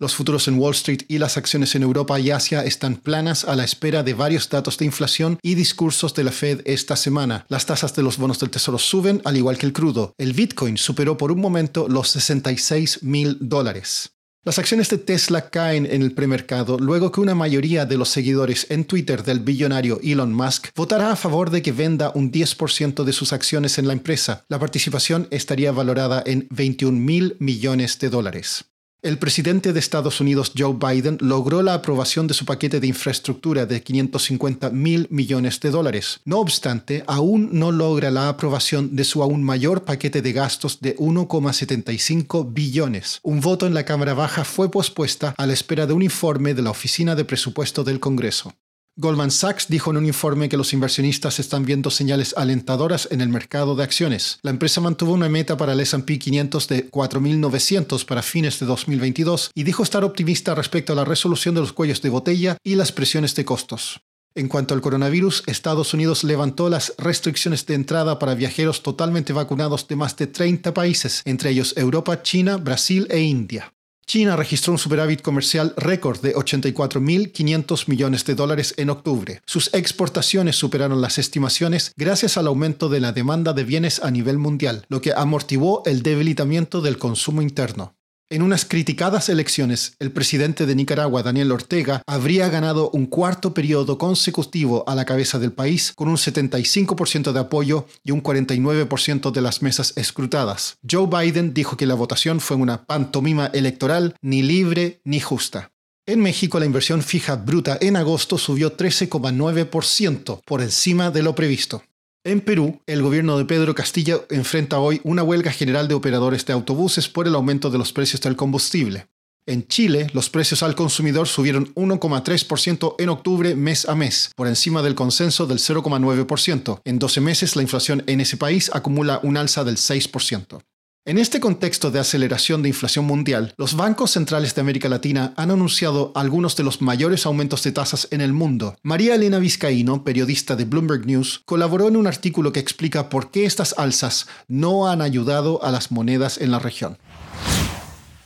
Los futuros en Wall Street y las acciones en Europa y Asia están planas a la espera de varios datos de inflación y discursos de la Fed esta semana. Las tasas de los bonos del tesoro suben, al igual que el crudo. El Bitcoin superó por un momento los 66 mil dólares. Las acciones de Tesla caen en el premercado luego que una mayoría de los seguidores en Twitter del billonario Elon Musk votará a favor de que venda un 10% de sus acciones en la empresa. La participación estaría valorada en 21 mil millones de dólares. El presidente de Estados Unidos, Joe Biden, logró la aprobación de su paquete de infraestructura de 550 mil millones de dólares. No obstante, aún no logra la aprobación de su aún mayor paquete de gastos de 1,75 billones. Un voto en la Cámara Baja fue pospuesta a la espera de un informe de la Oficina de Presupuesto del Congreso. Goldman Sachs dijo en un informe que los inversionistas están viendo señales alentadoras en el mercado de acciones. La empresa mantuvo una meta para el S&P 500 de 4.900 para fines de 2022 y dijo estar optimista respecto a la resolución de los cuellos de botella y las presiones de costos. En cuanto al coronavirus, Estados Unidos levantó las restricciones de entrada para viajeros totalmente vacunados de más de 30 países, entre ellos Europa, China, Brasil e India. China registró un superávit comercial récord de 84.500 millones de dólares en octubre. Sus exportaciones superaron las estimaciones gracias al aumento de la demanda de bienes a nivel mundial, lo que amortiguó el debilitamiento del consumo interno. En unas criticadas elecciones, el presidente de Nicaragua, Daniel Ortega, habría ganado un cuarto periodo consecutivo a la cabeza del país con un 75% de apoyo y un 49% de las mesas escrutadas. Joe Biden dijo que la votación fue una pantomima electoral ni libre ni justa. En México la inversión fija bruta en agosto subió 13,9% por encima de lo previsto. En Perú, el gobierno de Pedro Castillo enfrenta hoy una huelga general de operadores de autobuses por el aumento de los precios del combustible. En Chile, los precios al consumidor subieron 1,3% en octubre mes a mes, por encima del consenso del 0,9%. En 12 meses, la inflación en ese país acumula un alza del 6%. En este contexto de aceleración de inflación mundial, los bancos centrales de América Latina han anunciado algunos de los mayores aumentos de tasas en el mundo. María Elena Vizcaíno, periodista de Bloomberg News, colaboró en un artículo que explica por qué estas alzas no han ayudado a las monedas en la región.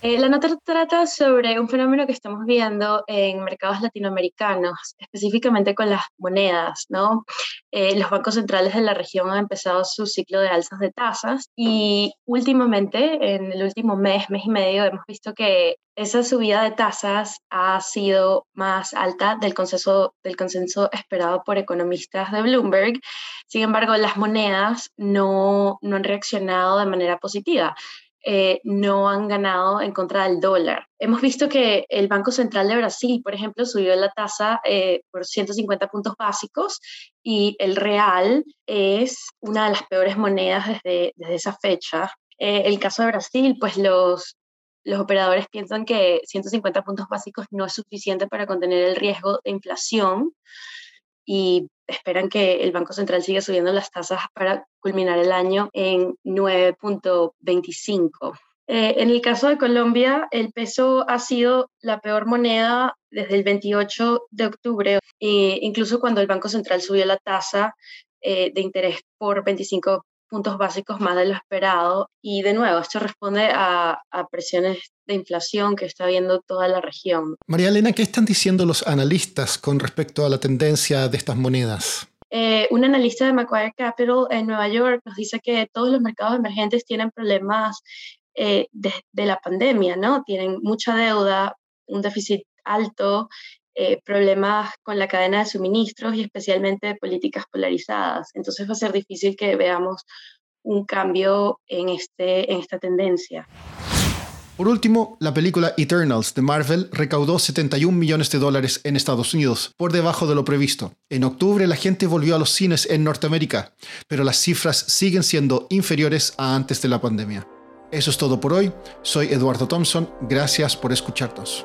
Eh, la nota trata sobre un fenómeno que estamos viendo en mercados latinoamericanos, específicamente con las monedas, ¿no? Eh, los bancos centrales de la región han empezado su ciclo de alzas de tasas y últimamente, en el último mes, mes y medio, hemos visto que esa subida de tasas ha sido más alta del consenso, del consenso esperado por economistas de Bloomberg. Sin embargo, las monedas no, no han reaccionado de manera positiva. Eh, no han ganado en contra del dólar. Hemos visto que el Banco Central de Brasil, por ejemplo, subió la tasa eh, por 150 puntos básicos y el real es una de las peores monedas desde, desde esa fecha. Eh, el caso de Brasil, pues los, los operadores piensan que 150 puntos básicos no es suficiente para contener el riesgo de inflación y esperan que el Banco Central siga subiendo las tasas para culminar el año en 9.25. Eh, en el caso de Colombia, el peso ha sido la peor moneda desde el 28 de octubre, e incluso cuando el Banco Central subió la tasa eh, de interés por 25 puntos básicos más de lo esperado. Y de nuevo, esto responde a, presiones de inflación que está viendo toda la región. María Elena, ¿qué están diciendo los analistas con respecto a la tendencia de estas monedas? Eh, un analista de Macquarie Capital en Nueva York nos dice que todos los mercados emergentes tienen problemas eh, de, de, la pandemia, ¿no? Tienen mucha deuda, un déficit alto eh, problemas con la cadena de suministros y especialmente políticas polarizadas. Entonces va a ser difícil que veamos un cambio en, este, en esta tendencia. Por último, la película Eternals de Marvel recaudó 71 millones de dólares en Estados Unidos, por debajo de lo previsto. En octubre la gente volvió a los cines en Norteamérica, pero las cifras siguen siendo inferiores a antes de la pandemia. Eso es todo por hoy. Soy Eduardo Thompson. Gracias por escucharnos.